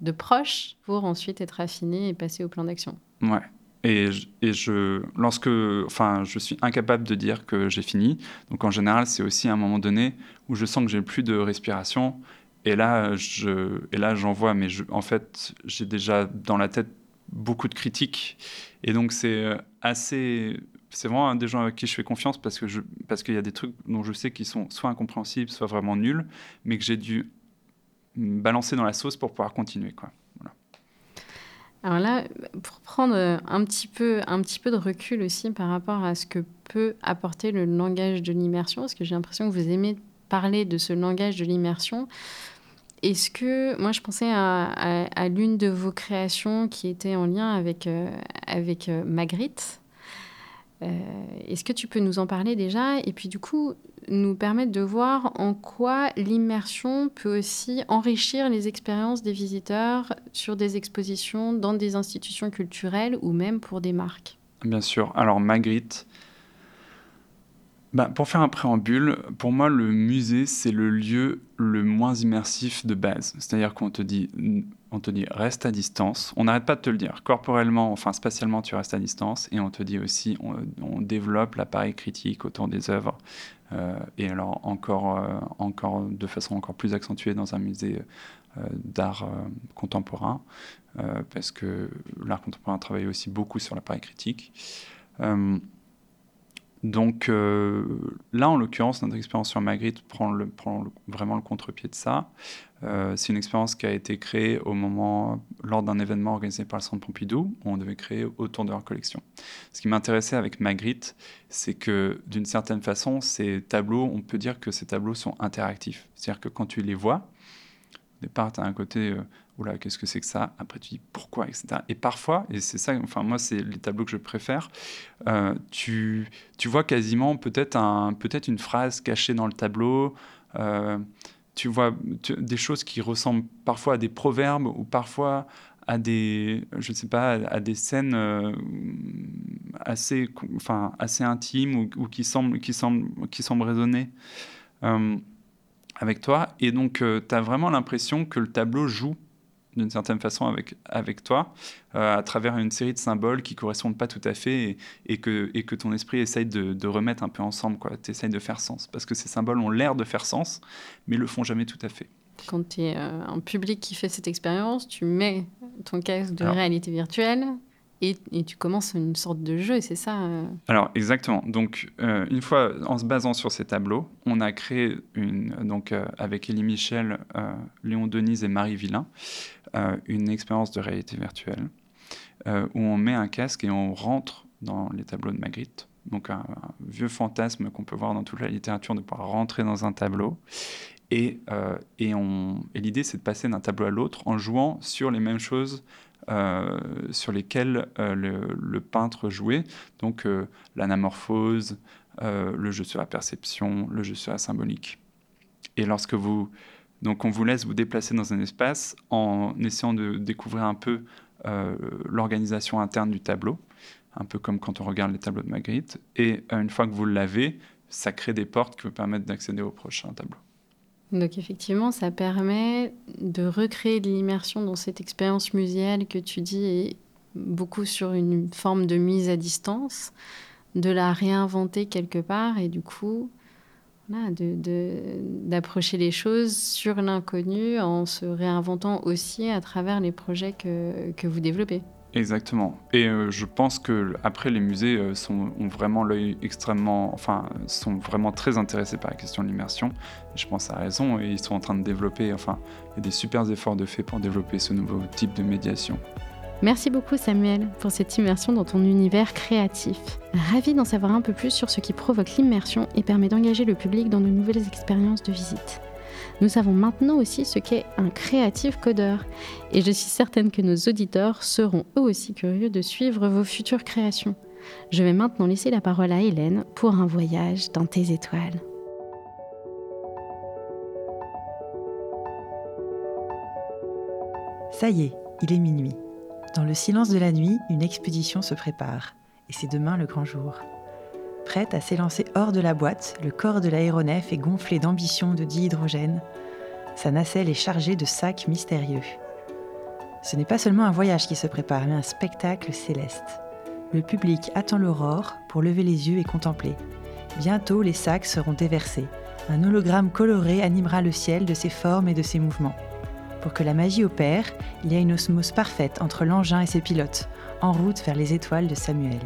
de proches pour ensuite être affinée et passer au plan d'action. Ouais. Et, je, lorsque, enfin, je suis incapable de dire que j'ai fini. Donc en général, c'est aussi un moment donné où je sens que j'ai plus de respiration. Et là, je, et là, j'envoie. Mais en fait, j'ai déjà dans la tête beaucoup de critiques. Et donc c'est euh, assez c'est vraiment des gens à qui je fais confiance parce que parce qu'il y a des trucs dont je sais qu'ils sont soit incompréhensibles, soit vraiment nuls, mais que j'ai dû balancer dans la sauce pour pouvoir continuer quoi. Alors là, pour prendre un petit peu un petit peu de recul aussi par rapport à ce que peut apporter le langage de l'immersion, parce que j'ai l'impression que vous aimez parler de ce langage de l'immersion. Est-ce que, moi je pensais à, l'une de vos créations qui était en lien avec, euh, avec euh, Magritte, euh, est-ce que tu peux nous en parler déjà? Et puis du coup nous permettre de voir en quoi l'immersion peut aussi enrichir les expériences des visiteurs sur des expositions dans des institutions culturelles ou même pour des marques Bien sûr. Alors Magritte, bah, pour faire un préambule, pour moi, le musée, c'est le lieu le moins immersif de base. C'est-à-dire qu'on te dit, on te dit reste à distance. On n'arrête pas de te le dire. Corporellement, enfin spatialement, tu restes à distance. Et on te dit aussi, on, développe l'appareil critique autour des œuvres. Euh, et alors encore, euh, encore de façon encore plus accentuée dans un musée euh, d'art contemporain, parce que l'art contemporain travaille aussi beaucoup sur l'appareil critique. Donc euh, là, en l'occurrence, notre expérience sur Magritte prend, vraiment le contre-pied de ça. Euh, c'est une expérience qui a été créée au moment, lors d'un événement organisé par le Centre Pompidou, où on devait créer autour de leur collection. Ce qui m'intéressait avec Magritte, c'est que d'une certaine façon, ces tableaux, on peut dire que ces tableaux sont interactifs. C'est-à-dire que quand tu les vois, au départ, tu as un côté euh, oula, qu'est-ce que c'est que ça? Après, tu dis pourquoi, etc. Et parfois, et c'est ça, enfin, moi, c'est les tableaux que je préfère, euh, tu, tu vois quasiment peut-être un, peut une phrase cachée dans le tableau. Euh, tu vois des choses qui ressemblent parfois à des proverbes ou parfois à des, je sais pas, à des scènes euh, assez, enfin, assez intimes ou, qui semblent, qui semblent, qui semblent résonner avec toi. Et donc, tu as vraiment l'impression que le tableau joue d'une certaine façon avec, avec toi, à travers une série de symboles qui correspondent pas tout à fait et, que, et que ton esprit essaye de, remettre un peu ensemble. Tu essayes de faire sens. Parce que ces symboles ont l'air de faire sens, mais le font jamais tout à fait. Quand tu es un public qui fait cette expérience, tu mets ton casque de réalité virtuelle, et, tu commences une sorte de jeu, c'est ça euh Alors exactement. Donc euh, une fois en se basant sur ces tableaux, on a créé une donc euh, avec Elie Michel, Léon Denise et Marie Villain une expérience de réalité virtuelle où on met un casque et on rentre dans les tableaux de Magritte. Donc un, vieux fantasme qu'on peut voir dans toute la littérature de pouvoir rentrer dans un tableau. Et, et, et l'idée, c'est de passer d'un tableau à l'autre en jouant sur les mêmes choses euh, sur lesquels euh, le, peintre jouait. Donc euh, l'anamorphose, le jeu sur la perception, le jeu sur la symbolique. Et lorsque vous... Donc on vous laisse vous déplacer dans un espace en essayant de découvrir un peu l'organisation interne du tableau, un peu comme quand on regarde les tableaux de Magritte. Et une fois que vous l'avez, ça crée des portes qui vous permettent d'accéder au prochain tableau. Donc effectivement, ça permet de recréer de l'immersion dans cette expérience muséale que tu dis beaucoup sur une forme de mise à distance, de la réinventer quelque part et du coup d'approcher les choses sur l'inconnu en se réinventant aussi à travers les projets que vous développez. Exactement. Et euh, je pense que après les musées euh, sont, ont vraiment l'œil extrêmement, enfin, sont vraiment très intéressés par la question de l'immersion. Je pense à raison et ils sont en train de développer, enfin, il y a des super efforts de fait pour développer ce nouveau type de médiation. Merci beaucoup Samuel pour cette immersion dans ton univers créatif. Ravi d'en savoir un peu plus sur ce qui provoque l'immersion et permet d'engager le public dans de nouvelles expériences de visite. Nous savons maintenant aussi ce qu'est un créatif codeur et je suis certaine que nos auditeurs seront eux aussi curieux de suivre vos futures créations. Je vais maintenant laisser la parole à Hélène pour un voyage dans tes étoiles. Ça y est, il est minuit. Dans le silence de la nuit, une expédition se prépare. Et c'est demain le grand jour. Prête à s'élancer hors de la boîte, le corps de l'aéronef est gonflé d'ambition de dihydrogène. Sa nacelle est chargée de sacs mystérieux. Ce n'est pas seulement un voyage qui se prépare, mais un spectacle céleste. Le public attend l'aurore pour lever les yeux et contempler. Bientôt, les sacs seront déversés. Un hologramme coloré animera le ciel de ses formes et de ses mouvements. Pour que la magie opère, il y a une osmose parfaite entre l'engin et ses pilotes, en route vers les étoiles de Samuel.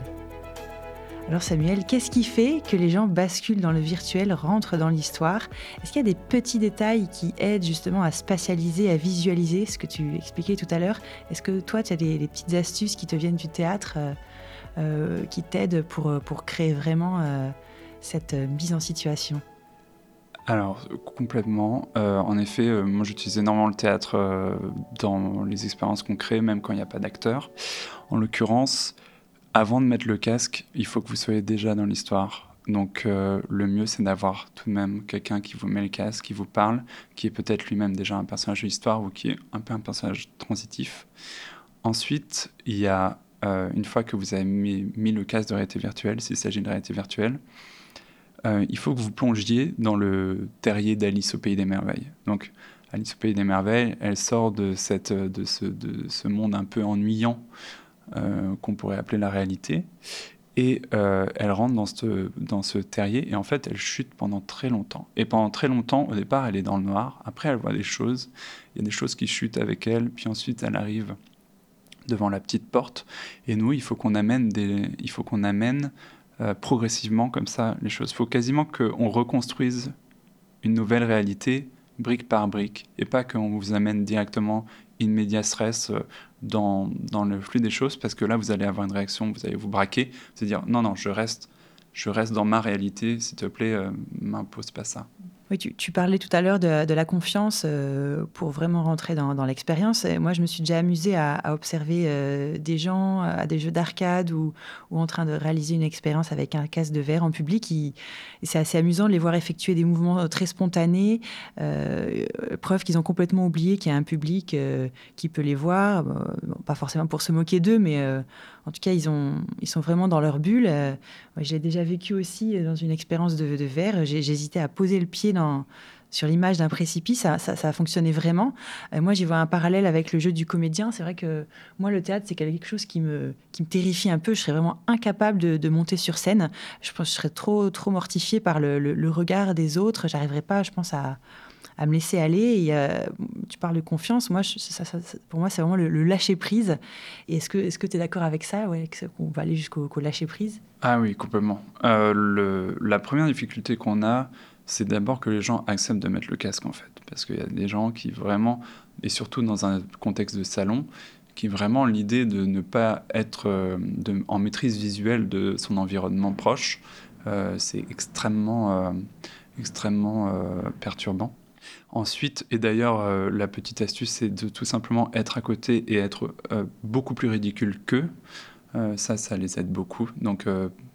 Alors Samuel, qu'est-ce qui fait que les gens basculent dans le virtuel, rentrent dans l'histoire? Est-ce qu'il y a des petits détails qui aident justement à spatialiser, à visualiser ce que tu expliquais tout à l'heure? Est-ce que toi, tu as des, petites astuces qui te viennent du théâtre, euh, euh, qui t'aident pour, euh, pour créer vraiment cette mise en situation? Alors, complètement. en effet, moi j'utilise énormément le théâtre dans les expériences qu'on crée, même quand il n'y a pas d'acteur. En l'occurrence, avant de mettre le casque, il faut que vous soyez déjà dans l'histoire. Donc euh, le mieux, c'est d'avoir tout de même quelqu'un qui vous met le casque, qui vous parle, qui est peut-être lui-même déjà un personnage de l'histoire ou qui est un peu un personnage transitif. Ensuite, il y a, euh, une fois que vous avez mis, le casque de réalité virtuelle, s'il s'agit de réalité virtuelle, euh, il faut que vous plongiez dans le terrier d'Alice au Pays des Merveilles. Donc Alice au Pays des Merveilles, elle sort de, cette, de, ce, de ce monde un peu ennuyant qu'on pourrait appeler la réalité. Et euh, elle rentre dans ce, dans ce terrier et en fait elle chute pendant très longtemps. Et pendant très longtemps, au départ, elle est dans le noir. Après, elle voit des choses. Il y a des choses qui chutent avec elle. Puis ensuite, elle arrive devant la petite porte. Et nous, il faut qu'on amène, il faut qu'on amène euh, progressivement comme ça les choses. Il faut quasiment qu'on reconstruise une nouvelle réalité brique par brique et pas qu'on vous amène directement in media stress euh, dans, dans, le flux des choses parce que là vous allez avoir une réaction, vous allez vous braquer, vous allez dire non non je reste je reste dans ma réalité s'il te plaît euh, m'impose pas ça. Oui, tu, parlais tout à l'heure de, la confiance euh, pour vraiment rentrer dans, l'expérience. Moi, je me suis déjà amusée à, observer euh, des gens à des jeux d'arcade ou, en train de réaliser une expérience avec un casque de verre en public. C'est assez amusant de les voir effectuer des mouvements euh, très spontanés, preuve qu'ils ont complètement oublié qu'il y a un public qui peut les voir. pas forcément pour se moquer d'eux, mais en tout cas, ils, ont, ils sont vraiment dans leur bulle. J'ai déjà vécu aussi dans une expérience de, de verre. J'hésitais à poser le pied sur l'image d'un précipice, ça, ça, a fonctionné vraiment. moi, j'y vois un parallèle avec le jeu du comédien. C'est vrai que moi, le théâtre, c'est quelque chose qui me, terrifie un peu. Je serais vraiment incapable de, monter sur scène. Je serais trop, trop mortifiée par le, le regard des autres. J'arriverais pas, je pense, à à me laisser aller. Euh, tu parles de confiance. Moi, pour moi, c'est vraiment le, lâcher prise. Et est-ce que tu es d'accord avec ça ouais, qu'on va aller jusqu'au lâcher prise? Ah oui, complètement. Euh, la première difficulté qu'on a, c'est d'abord que les gens acceptent de mettre le casque en fait, parce qu'il y a des gens qui vraiment, et surtout dans un contexte de salon, qui vraiment l'idée de ne pas être euh, en maîtrise visuelle de son environnement proche, c'est extrêmement, extrêmement perturbant. Ensuite, et d'ailleurs, euh, la petite astuce, c'est de tout simplement être à côté et être euh, beaucoup plus ridicule qu'eux. Euh, ça, ça les aide beaucoup. Donc,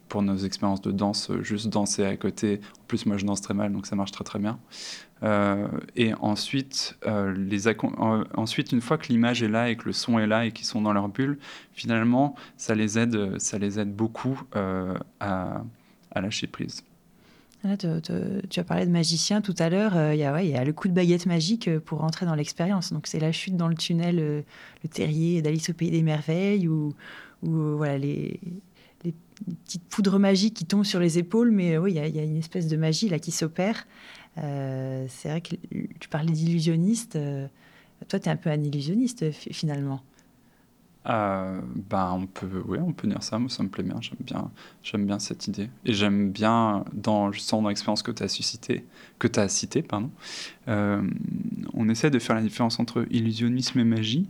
pour nos expériences de danse, juste danser à côté. En plus, moi, je danse très mal, donc ça marche très très bien. et ensuite, les ensuite, une fois que l'image est là et que le son est là et qu'ils sont dans leur bulle, finalement, ça les aide, ça les aide beaucoup à lâcher prise tu as parlé de magicien tout à l'heure. Euh, il y, a le coup de baguette magique euh, pour rentrer dans l'expérience. Donc, c'est la chute dans le tunnel, euh, le terrier d'Alice au Pays des Merveilles, ou, voilà, les, petites poudres magiques qui tombent sur les épaules. Mais oui, il y, a une espèce de magie là qui s'opère. c'est vrai que tu parlais d'illusionniste. toi, tu es un peu un illusionniste finalement. Ben on peut, ouais, on peut dire ça. Moi, ça me plaît bien. J'aime bien, j'aime bien cette idée. Et j'aime bien, dans, sens dans l'expérience que tu as suscité, que tu cité, pardon. Euh, on essaie de faire la différence entre illusionnisme et magie,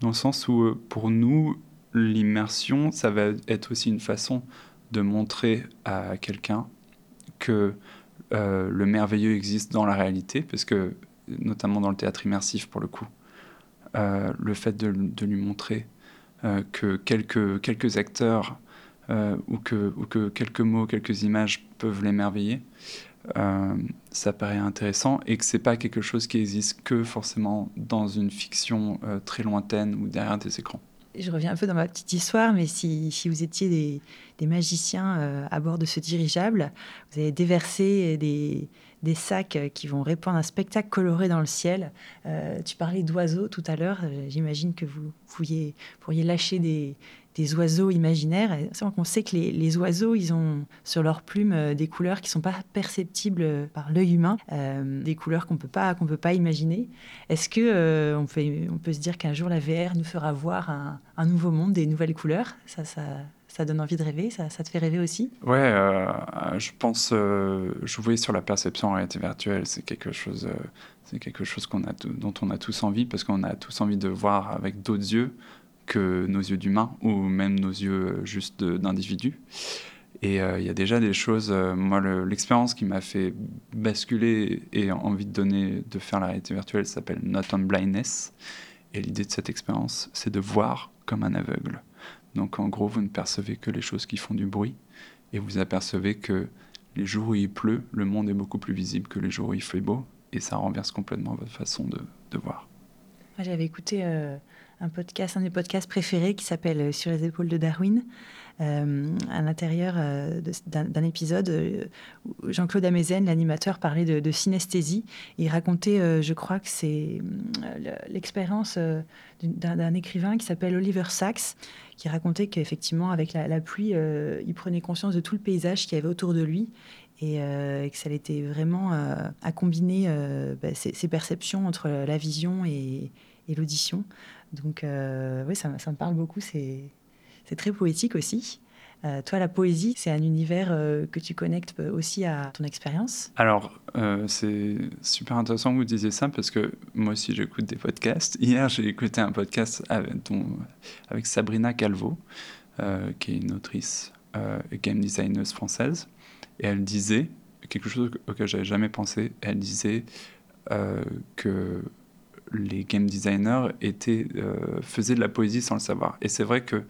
dans le sens où, euh, pour nous, l'immersion, ça va être aussi une façon de montrer à quelqu'un que le merveilleux existe dans la réalité, parce que, notamment dans le théâtre immersif, pour le coup, le fait de, de lui montrer que quelques, quelques acteurs euh, ou, que, ou que quelques mots, quelques images peuvent l'émerveiller, euh, ça paraît intéressant et que c'est pas quelque chose qui existe que forcément dans une fiction très lointaine ou derrière des écrans. Je reviens un peu dans ma petite histoire, mais si, vous étiez des, magiciens à bord de ce dirigeable, vous avez déversé des, sacs euh, qui vont répandre un spectacle coloré dans le ciel. Euh, tu parlais d'oiseaux tout à l'heure. Euh, j'imagine que vous pourriez lâcher des, des oiseaux imaginaires. On sait que les, les, oiseaux, ils ont sur leurs plumes des couleurs qui ne sont pas perceptibles par l'œil humain, des couleurs qu'on ne peut pas qu'on imaginer. Est-ce que on, peut, on peut se dire qu'un jour la VR nous fera voir un, un nouveau monde, des nouvelles couleurs? Ça, ça, ça donne envie de rêver ça, ça te fait rêver aussi? Ouais, euh, je pense euh, jouer sur la perception en réalité virtuelle, c'est quelque chose, euh, c'est quelque chose qu'on a dont on a tous envie parce qu'on a tous envie de voir avec d'autres yeux que nos yeux d'humains ou même nos yeux juste d'individus. Et il y a déjà des choses. moi, l'expérience qui m'a fait basculer et envie de donner, de faire la réalité virtuelle s'appelle Not on Blindness. Et l'idée de cette expérience, c'est de voir comme un aveugle. Donc en gros, vous ne percevez que les choses qui font du bruit et vous apercevez que les jours où il pleut, le monde est beaucoup plus visible que les jours où il fait beau et ça renverse complètement votre façon de, voir. J'avais écouté euh, un podcast, un des podcasts préférés qui s'appelle euh, Sur les épaules de Darwin euh, à l'intérieur euh, d'un épisode euh, où Jean-Claude Amezen, l'animateur, parlait de, synesthésie. Il racontait, je crois que c'est l'expérience d'un écrivain qui s'appelle Oliver Sacks, qui racontait qu'effectivement, avec la, pluie, il prenait conscience de tout le paysage qu'il y avait autour de lui et, que ça l'était vraiment à combiner bah, ses, perceptions entre la vision et, l'audition. Donc, oui, ça, me parle beaucoup. C'est très poétique aussi. Euh, toi, la poésie, c'est un univers euh, que tu connectes aussi à ton expérience? Alors, euh, c'est super intéressant que vous disiez ça parce que moi aussi, j'écoute des podcasts. Hier, j'ai écouté un podcast avec, Sabrina Calvo, qui est une autrice et game designer française. Et elle disait quelque chose auquel j'avais jamais pensé. Elle disait que les game designers étaient, faisaient de la poésie sans le savoir. Et c'est vrai que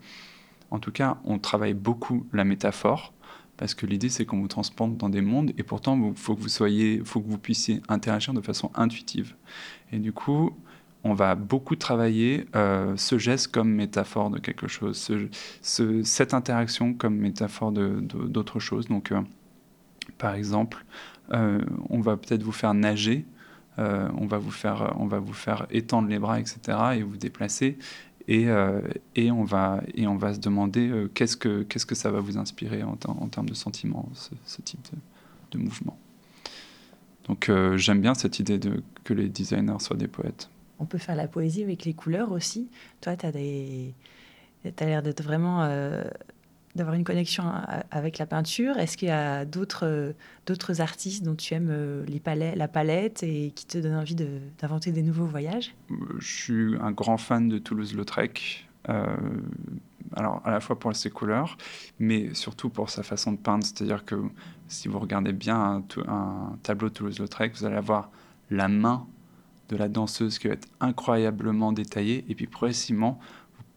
en tout cas, on travaille beaucoup la métaphore parce que l'idée c'est qu'on vous transporte dans des mondes et pourtant il faut que vous soyez, faut que vous puissiez interagir de façon intuitive. Et du coup, on va beaucoup travailler euh, ce geste comme métaphore de quelque chose, cette interaction comme métaphore d'autre chose. Donc, euh, par exemple, on va peut-être vous faire nager, on, va vous faire, on va vous faire étendre les bras, etc., et vous déplacer. Et, et, on, va, et on va se demander qu'est-ce que ça va vous inspirer en, termes de sentiments, ce, type de, mouvement. Donc j'aime bien cette idée de, que les designers soient des poètes. On peut faire la poésie avec les couleurs aussi. Toi, tu des... as l'air d'être vraiment. Euh, d'avoir une connexion avec la peinture? Est-ce qu'il y a d'autres, d'autres artistes dont tu aimes euh, les palettes, la palette et qui te donnent envie d'inventer des nouveaux voyages? Euh, Je suis un grand fan de Toulouse-Lautrec. alors, à la fois pour ses couleurs, mais surtout pour sa façon de peindre. C'est-à-dire que si vous regardez bien un, tableau de Toulouse-Lautrec, vous allez avoir la main de la danseuse qui va être incroyablement détaillée, et puis progressivement,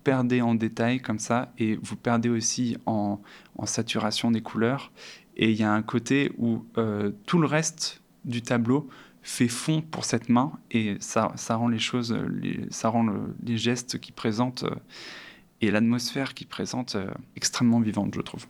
perdez en détail comme ça, et vous perdez aussi en, saturation des couleurs. Et il y a un côté où euh, tout le reste du tableau fait fond pour cette main, et ça, ça rend les choses, ça rend les gestes qui présentent euh, et l'atmosphère qui présente euh, extrêmement vivante, je trouve.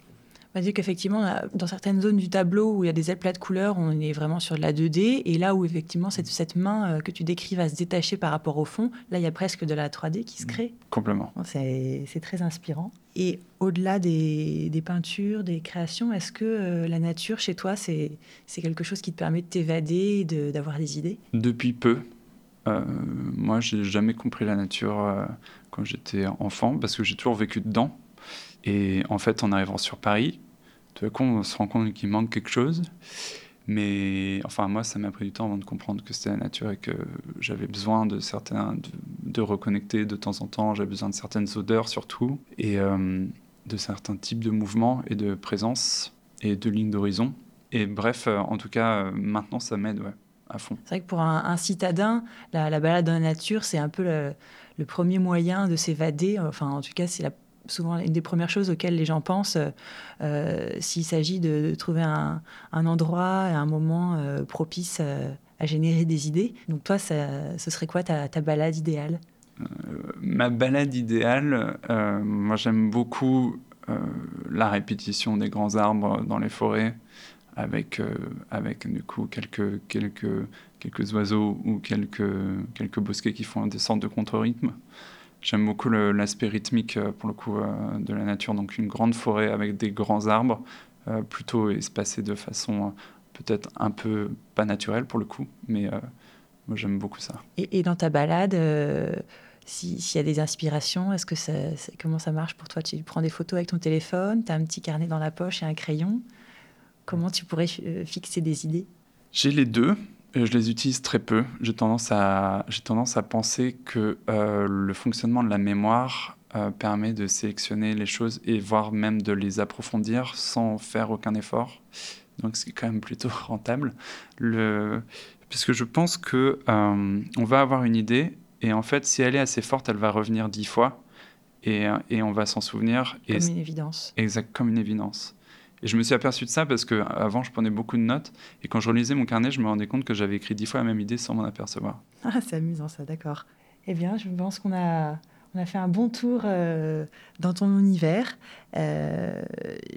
Va dire qu'effectivement, dans certaines zones du tableau où il y a des éclats de couleurs, on est vraiment sur de la 2D. Et là où effectivement cette, cette main euh, que tu décris va se détacher par rapport au fond, là il y a presque de la 3D qui se mmh. crée. Complètement. C'est très inspirant. Et au-delà des, des, peintures, des créations, est-ce que euh, la nature chez toi, c'est quelque chose qui te permet de t'évader, d'avoir des idées? Depuis peu. Euh, moi, j'ai jamais compris la nature euh, quand j'étais enfant parce que j'ai toujours vécu dedans. Et en fait, en arrivant sur Paris, tout coup, on se rend compte qu'il manque quelque chose. Mais enfin, moi, ça m'a pris du temps avant de comprendre que c'était la nature et que j'avais besoin de certains, de, reconnecter de temps en temps. J'avais besoin de certaines odeurs surtout et euh, de certains types de mouvements et de présence et de lignes d'horizon. Et bref, euh, en tout cas, euh, maintenant, ça m'aide, à fond. C'est vrai que pour un, citadin, la, balade dans la nature, c'est un peu le, le premier moyen de s'évader. Enfin, en tout cas, c'est la souvent une des premières choses auxquelles les gens pensent euh, s'il s'agit de, trouver un, endroit et un moment euh, propice euh, à générer des idées. Donc toi, ce serait quoi ta, balade idéale? Ma balade idéale, moi j'aime beaucoup la répétition des grands arbres dans les forêts avec, avec du coup quelques, quelques, quelques oiseaux ou quelques, quelques bosquets qui font des sortes de contre-rythme. J'aime beaucoup l'aspect rythmique, euh, pour le coup, euh, de la nature. Donc une grande forêt avec des grands arbres, euh, plutôt espacés de façon peut-être un peu pas naturelle, pour le coup. Mais moi, j'aime beaucoup ça. Et, dans ta balade, s'il y a des inspirations, est-ce que ça, comment ça marche pour toi? Tu prends des photos avec ton téléphone, tu as un petit carnet dans la poche et un crayon. Comment tu pourrais fixer des idées? J'ai les deux. Euh, je les utilise très peu. J'ai tendance à, j'ai tendance à penser que euh, le fonctionnement de la mémoire euh, permet de sélectionner les choses et voire même de les approfondir sans faire aucun effort. Donc c'est quand même plutôt rentable. Le... Puisque je pense que on va avoir une idée et en fait si elle est assez forte, elle va revenir dix fois et, et on va s'en souvenir. Comme une évidence. Exact, comme une évidence. Et je me suis aperçu de ça parce qu'avant, je prenais beaucoup de notes. Et quand je relisais mon carnet, je me rendais compte que j'avais écrit dix fois la même idée sans m'en apercevoir. Ah, c'est amusant ça, d'accord. Eh bien, je pense qu'on a, on a fait un bon tour euh, dans ton univers. Euh,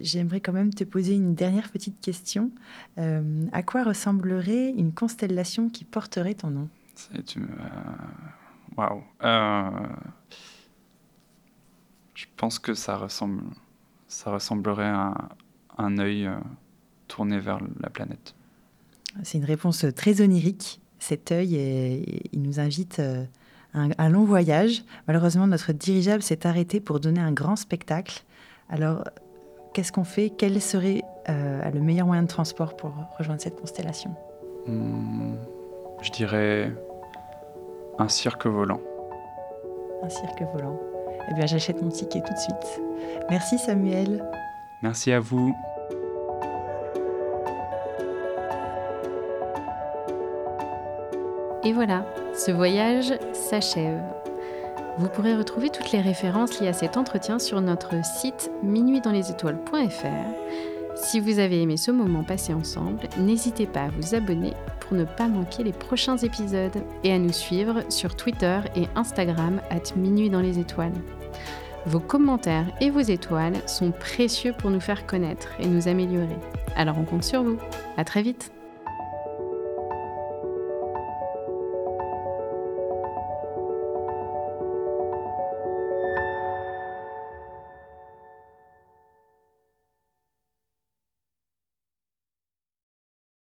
j'aimerais quand même te poser une dernière petite question. Euh, à quoi ressemblerait une constellation qui porterait ton nom? Waouh Je pense que ça ressemble, ça ressemblerait à un œil euh, tourné vers la planète. C'est une réponse très onirique. Cet œil, il nous invite euh, à un, long voyage. Malheureusement, notre dirigeable s'est arrêté pour donner un grand spectacle. Alors, qu'est-ce qu'on fait? Quel serait euh, le meilleur moyen de transport pour rejoindre cette constellation? Hmm, Je dirais un cirque volant. Un cirque volant. Eh bien, j'achète mon ticket tout de suite. Merci Samuel. Merci à vous. Et voilà, ce voyage s'achève. Vous pourrez retrouver toutes les références liées à cet entretien sur notre site minuitdanslesétoiles.fr. Si vous avez aimé ce moment passé ensemble, n'hésitez pas à vous abonner pour ne pas manquer les prochains épisodes et à nous suivre sur Twitter et Instagram at Minuit dans les étoiles. Vos commentaires et vos étoiles sont précieux pour nous faire connaître et nous améliorer. Alors on compte sur vous. À très vite.